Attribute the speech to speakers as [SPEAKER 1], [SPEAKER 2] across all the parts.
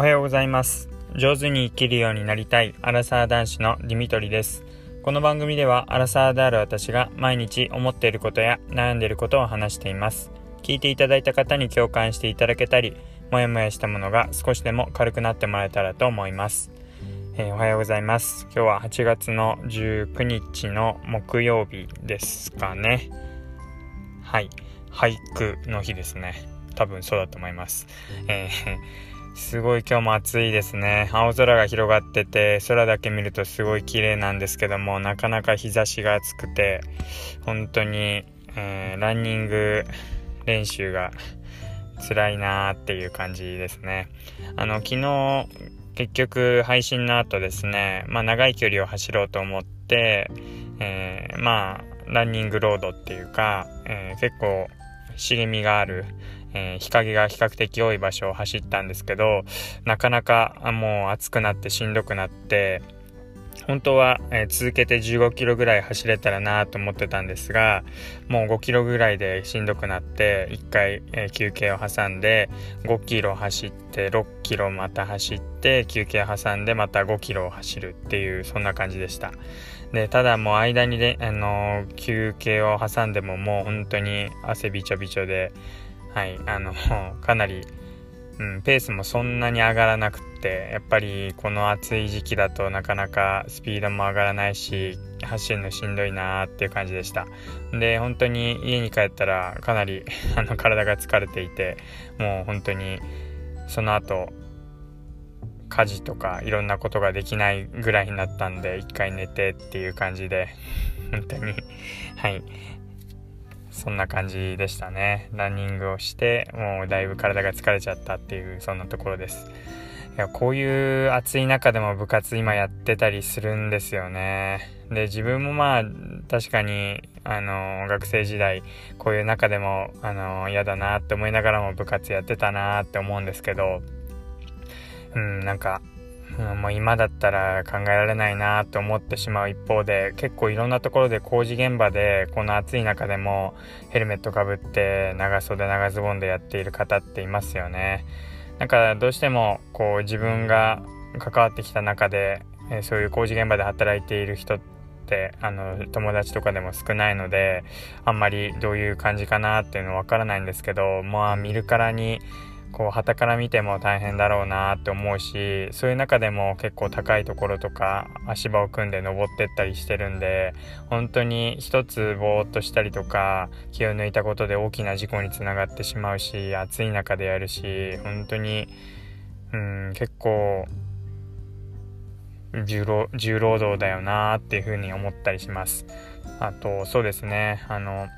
[SPEAKER 1] おはようございます。上手に生きるようになりたいアラサー男子のディミトリです。この番組ではアラサーである私が毎日思っていることや悩んでいることを話しています。聞いていただいた方に共感していただけたりもやもやしたものが少しでも軽くなってもらえたらと思います。えー、おはようございます。今日は8月の19日の木曜日ですかね。はい。俳句の日ですね。多分そうだと思います。えー、すごい今日も暑いですね。青空が広がってて、空だけ見るとすごい綺麗なんですけども、なかなか日差しが暑くて、本当に、えー、ランニング練習が辛いなーっていう感じですね。あの、昨日、結局配信の後ですね、まあ長い距離を走ろうと思って、えー、まあ、ランニングロードっていうか、えー、結構茂みがある、えー、日陰が比較的多い場所を走ったんですけど、なかなかもう暑くなってしんどくなって、本当は、えー、続けて15キロぐらい走れたらなと思ってたんですが、もう5キロぐらいでしんどくなって、1回、えー、休憩を挟んで、5キロ走って、6キロまた走って、休憩挟んで、また5キロを走るっていう、そんな感じでした。で、ただもう間にで、あのー、休憩を挟んでももう本当に汗びちょびちょで、はい、あの、かなり、うん、ペースもそんなに上がらなくってやっぱりこの暑い時期だとなかなかスピードも上がらないし走るのしんどいなーっていう感じでした。で本当に家に帰ったらかなり あの体が疲れていてもう本当にその後家事とかいろんなことができないぐらいになったんで一回寝てっていう感じで本当にはい。そんな感じでしたね。ランニングをして、もうだいぶ体が疲れちゃったっていう、そんなところです。いや、こういう暑い中でも部活今やってたりするんですよね。で、自分もまあ、確かに、あの、学生時代、こういう中でも、あの、嫌だなって思いながらも部活やってたなって思うんですけど、うん、なんか、うん、もう今だったら考えられないなと思ってしまう一方で結構いろんなところで工事現場でこの暑い中でもヘルメットかぶって長袖長ズボンでやっている方っていますよね。なんかどうしてもこう自分が関わってきた中で、そういう工事現場で働いている人ってあの友達とかでも少ないのであんまりどういう感じかなっていうのわからないんですけどまあ見るからにこう旗から見ても大変だろうなって思うしそういう中でも結構高いところとか足場を組んで登ってったりしてるんで本当に一つぼーっとしたりとか気を抜いたことで大きな事故につながってしまうし暑い中でやるし本当にうん結構重労働だよなっていうふうに思ったりします。あとそうですねあの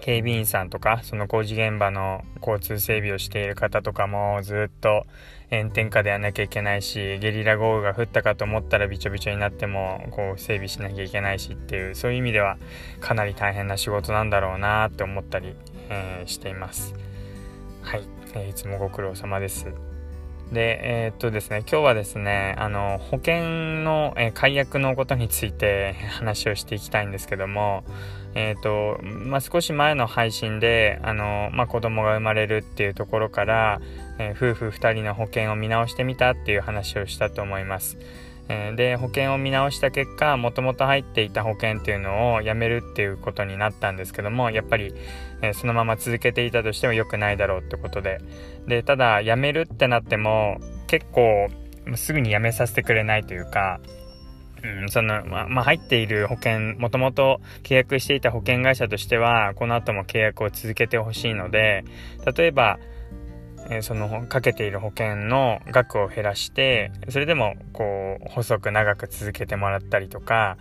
[SPEAKER 1] 警備員さんとかその工事現場の交通整備をしている方とかもずっと炎天下でやらなきゃいけないしゲリラ豪雨が降ったかと思ったらびちょびちょになってもこう整備しなきゃいけないしっていうそういう意味ではかなり大変な仕事なんだろうなって思ったり、えー、しています。はい、えー、いつもご苦労様です。で、えー、っとですね、今日はですね、あの、保険の、えー、解約のことについて話をしていきたいんですけども、え、ー、と、まあ、少し前の配信で、あの、まあ、子供が生まれるっていうところから、えー、夫婦2人の保険を見直してみたっていう話をしたと思います。えー、で、保険を見直した結果、もともと入っていた保険っていうのをやめるっていうことになったんですけども、やっぱり、えそのまま続けていたとしても良くないだろうってことで。で、ただ、やめるってなっても、結構、すぐにやめさせてくれないというか、うん、その、ままあ、入っている保険、もともと契約していた保険会社としては、この後も契約を続けてほしいので、例えば、えそのかけている保険の額を減らして、それでもこう細く長く続けてもらったりとか、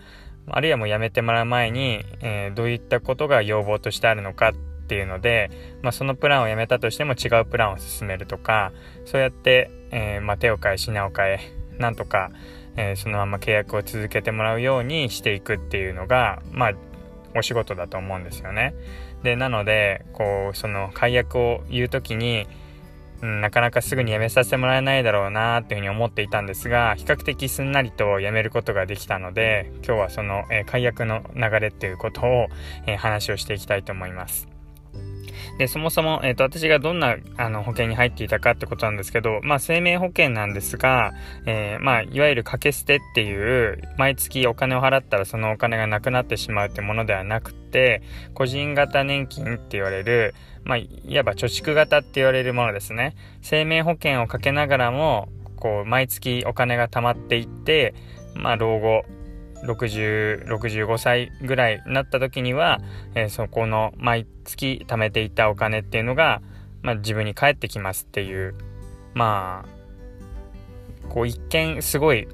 [SPEAKER 1] あるいはもうやめてもらう前に、えー、どういったことが要望としてあるのかっていうので、まあ、そのプランをやめたとしても違うプランを進めるとか、そうやって、えー、まあ、手を変え品を変え、なんとか、えー、そのまま契約を続けてもらうようにしていくっていうのが、まあ、お仕事だと思うんですよね。で、なので、こう、その解約を言う時に、うん、なかなかすぐに辞めさせてもらえないだろうなっていうふうに思っていたんですが、比較的すんなりと辞めることができたので、今日はその、えー、解約の流れっていうことを、えー、話をしていきたいと思います。で、そもそも、えっ、ー、と、私がどんな、あの、保険に入っていたかってことなんですけど、まあ、生命保険なんですが、えー、まあ、いわゆる掛け捨てっていう、毎月お金を払ったらそのお金がなくなってしまうってものではなくて、個人型年金って言われる、まあ、いわば貯蓄型って言われるものですね。生命保険をかけながらも、こう、毎月お金が貯まっていって、まあ、老後、60、65歳ぐらいになった時には、えー、そこの毎月貯めていたお金っていうのが、まあ、自分に返ってきますっていう、まあ、こう一見すごい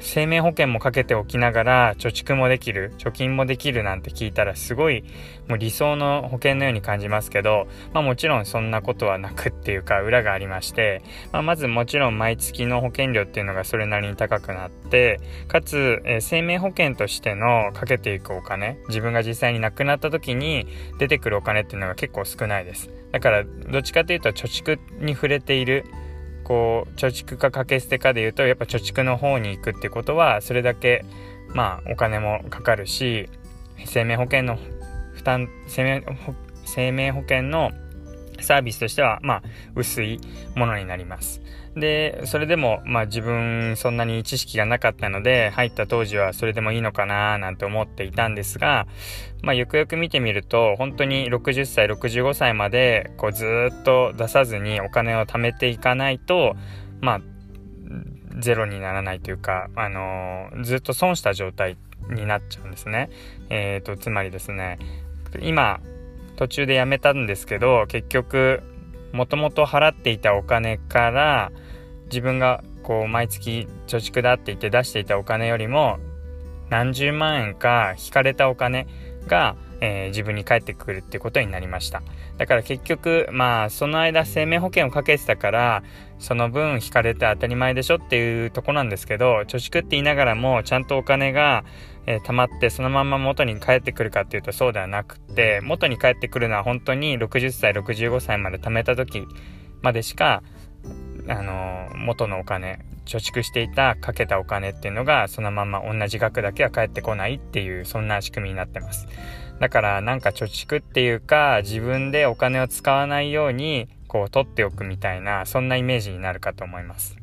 [SPEAKER 1] 生命保険もかけておきながら貯蓄もできる貯金もできるなんて聞いたらすごいもう理想の保険のように感じますけど、まあ、もちろんそんなことはなくっていうか裏がありまして、まあ、まずもちろん毎月の保険料っていうのがそれなりに高くなってかつ、えー、生命保険としてのかけていくお金自分が実際に亡くなった時に出てくるお金っていうのが結構少ないです。だからどっちかというと貯蓄に触れているこう貯蓄か掛け捨てかでいうとやっぱ貯蓄の方に行くってことはそれだけまあお金もかかるし生命保険の負担生命生命保険のサービスとしてはまあ薄いものになりますで、それでも、まあ自分そんなに知識がなかったので、入った当時はそれでもいいのかななんて思っていたんですが、まあよくよく見てみると、本当に60歳、65歳まで、こうずっと出さずにお金を貯めていかないと、まあ、ゼロにならないというか、あのー、ずっと損した状態になっちゃうんですね。えっ、ー、と、つまりですね、今、途中でやめたんですけど、結局、もともと払っていたお金から、自分がこう毎月貯蓄だって言って出していたお金よりも何十万円か引かれたお金が、えー、自分に返ってくるってことになりました。だから結局まあその間生命保険をかけてたからその分引かれて当たり前でしょっていうとこなんですけど貯蓄って言いながらもちゃんとお金が、えー、貯まってそのまま元に返ってくるかっていうとそうではなくて元に返ってくるのは本当に60歳65歳まで貯めた時までしかあの元のお金貯蓄していたかけたお金っていうのがそのまま同じ額だけは返ってこないっていうそんな仕組みになってます。だからなんか貯蓄っていうか自分でお金を使わないようにこう取っておくみたいなそんなイメージになるかと思います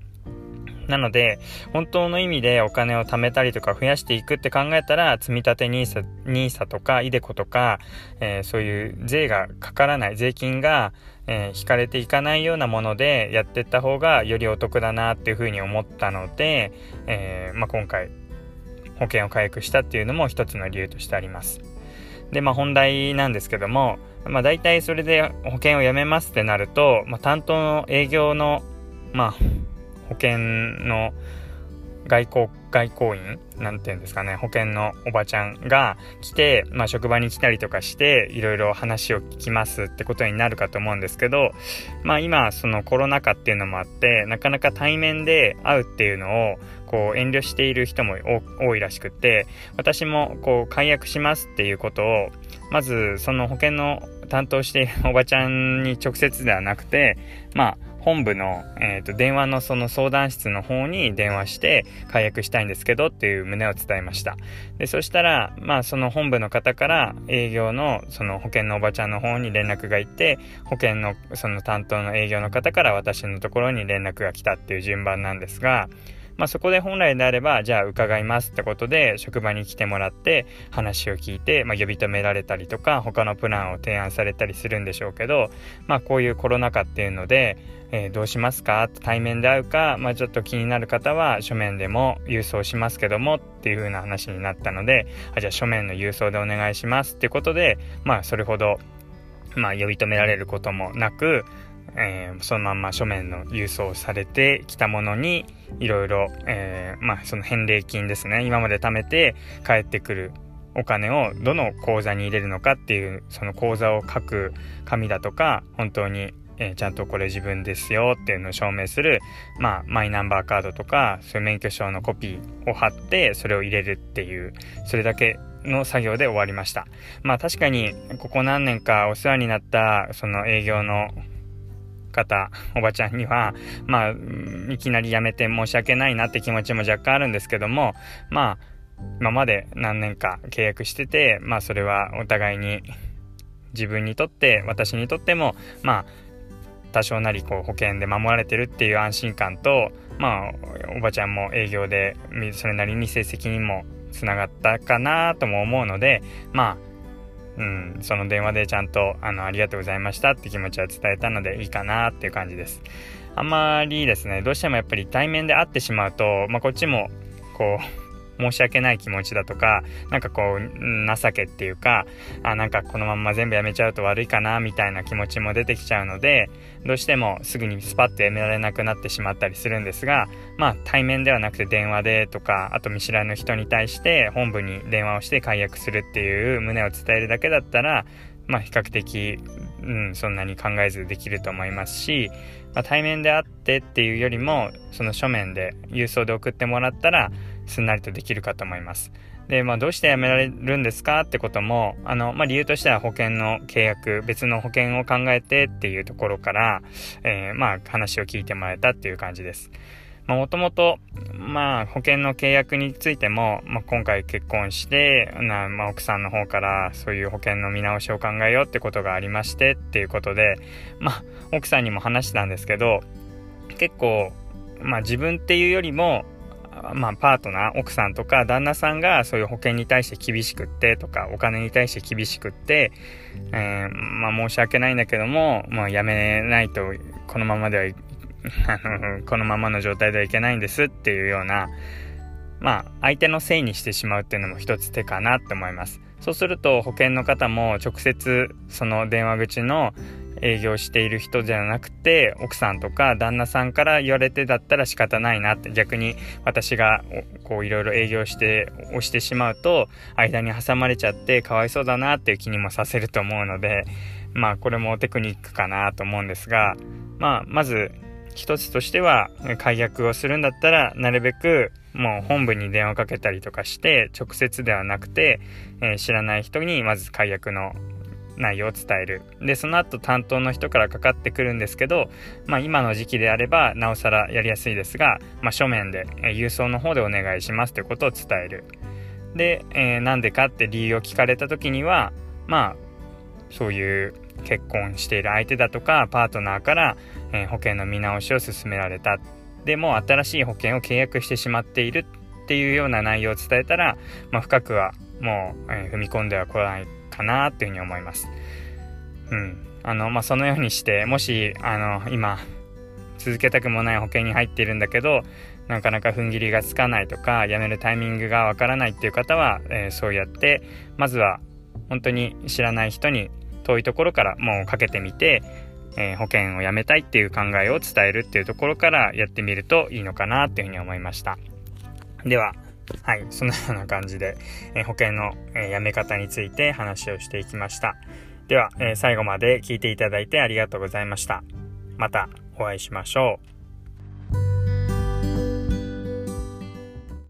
[SPEAKER 1] なので、本当の意味でお金を貯めたりとか増やしていくって考えたら、積立 NISA, NISA とか、イデコとか、えー、そういう税がかからない、税金が、えー、引かれていかないようなものでやっていった方がよりお得だなっていうふうに思ったので、えー、まあ、今回保険を解約したっていうのも一つの理由としてあります。で、まあ、本題なんですけども、まあ、大体それで保険を辞めますってなると、まあ、担当の営業の、まあ、保険の外交、外交員なんていうんですかね、保険のおばちゃんが来て、まあ職場に来たりとかして、いろいろ話を聞きますってことになるかと思うんですけど、まあ今、そのコロナ禍っていうのもあって、なかなか対面で会うっていうのを、こう遠慮している人も多いらしくて、私もこう解約しますっていうことを、まずその保険の担当しているおばちゃんに直接ではなくて、まあ本部の、えーと、電話のその相談室の方に電話して解約したいんですけどっていう旨を伝えました。で、そしたら、まあその本部の方から営業のその保険のおばちゃんの方に連絡がいって、保険のその担当の営業の方から私のところに連絡が来たっていう順番なんですが、まあ、そこで本来であれば、じゃあ伺いますってことで、職場に来てもらって話を聞いて、まあ、呼び止められたりとか、他のプランを提案されたりするんでしょうけど、まあ、こういうコロナ禍っていうので、えー、どうしますか？対面で会うか、まあ、ちょっと気になる方は書面でも郵送しますけどもっていう風な話になったので、あじゃあ書面の郵送でお願いしますってことで、まあ、それほど、まあ、呼び止められることもなく、えー、そのまんま書面の郵送されてきたものにいろいろ、えー、まあその返礼金ですね。今まで貯めて帰ってくるお金をどの口座に入れるのかっていうその口座を書く紙だとか本当に、えー、ちゃんとこれ自分ですよっていうのを証明する、まあ、マイナンバーカードとかそういう免許証のコピーを貼ってそれを入れるっていうそれだけの作業で終わりました。まあ確かにここ何年かお世話になったその営業の方、おばちゃんには、まあ、いきなり辞めて申し訳ないなって気持ちも若干あるんですけども、まあ、今まで何年か契約してて、まあそれはお互いに自分にとって私にとってもまあ多少なりこう保険で守られてるっていう安心感とまあおばちゃんも営業でそれなりに成績にもつながったかなとも思うのでまあうん、その電話でちゃんとあのありがとうございましたって気持ちは伝えたのでいいかなっていう感じです。あんまりですね、どうしてもやっぱり対面で会ってしまうと、まあ、こっちもこう申し訳ない気持ちだとか、なんかこう、情けっていうか、あ、なんかこのまんま全部やめちゃうと悪いかな、みたいな気持ちも出てきちゃうので、どうしてもすぐにスパッとやめられなくなってしまったりするんですが、まあ対面ではなくて電話でとか、あと見知らぬ人に対して本部に電話をして解約するっていう旨を伝えるだけだったら、まあ比較的、うん、そんなに考えずできると思いますし、まあ、対面で会ってっていうよりも、その書面で郵送で送ってもらったら、すんなりとできるかと思います。で、まあ、どうして辞められるんですかってことも、あの、まあ、理由としては保険の契約、別の保険を考えてっていうところから、えー、まあ、話を聞いてもらえたっていう感じです。まあ、もともと、まあ、保険の契約についても、まあ、今回結婚して、なまあ、奥さんの方からそういう保険の見直しを考えようってことがありましてっていうことで、まあ、奥さんにも話したんですけど、結構、まあ、自分っていうよりも、まあ、パートナー、奥さんとか旦那さんがそういう保険に対して厳しくってとか、お金に対して厳しくって、えー、まあ、申し訳ないんだけども、まあ、やめないと、このままでは、あの、このままの状態ではいけないんですっていうような、まあ、相手のせいにしてしまうっていうのも一つ手かなって思います。そうすると、保険の方も直接、その電話口の、営業している人じゃなくて奥さんとか旦那さんから言われてだったら仕方ないなって逆に私がこういろいろ営業して押してしまうと間に挟まれちゃってかわいそうだなっていう気にもさせると思うのでまあこれもテクニックかなと思うんですがまあまず一つとしては解約をするんだったらなるべくもう本部に電話かけたりとかして直接ではなくて、えー、知らない人にまず解約の内容を伝える。で、その後担当の人からかかってくるんですけど、まあ今の時期であればなおさらやりやすいですが、まあ書面で、え郵送の方でお願いしますということを伝える。で、えー、なんでかって理由を聞かれた時には、まあ、そういう結婚している相手だとかパートナーから、えー、保険の見直しを勧められた。でも新しい保険を契約してしまっているっていうような内容を伝えたら、まあ、深くはもう、えー、踏み込んではこないかなっていうふうに思います。うん。あの、まあ、そのようにして、もし、あの、今、続けたくもない保険に入っているんだけど、なかなか踏ん切りがつかないとか、辞めるタイミングがわからないっていう方は、えー、そうやって、まずは、本当に知らない人に遠いところからもうかけてみて、えー、保険を辞めたいっていう考えを伝えるっていうところからやってみるといいのかなっていうふうに思いました。では、はい、そのような感じで、え、保険の、えー、やめ方について話をしていきました。では、え、最後まで聞いていただいてありがとうございました。またお会いしましょう。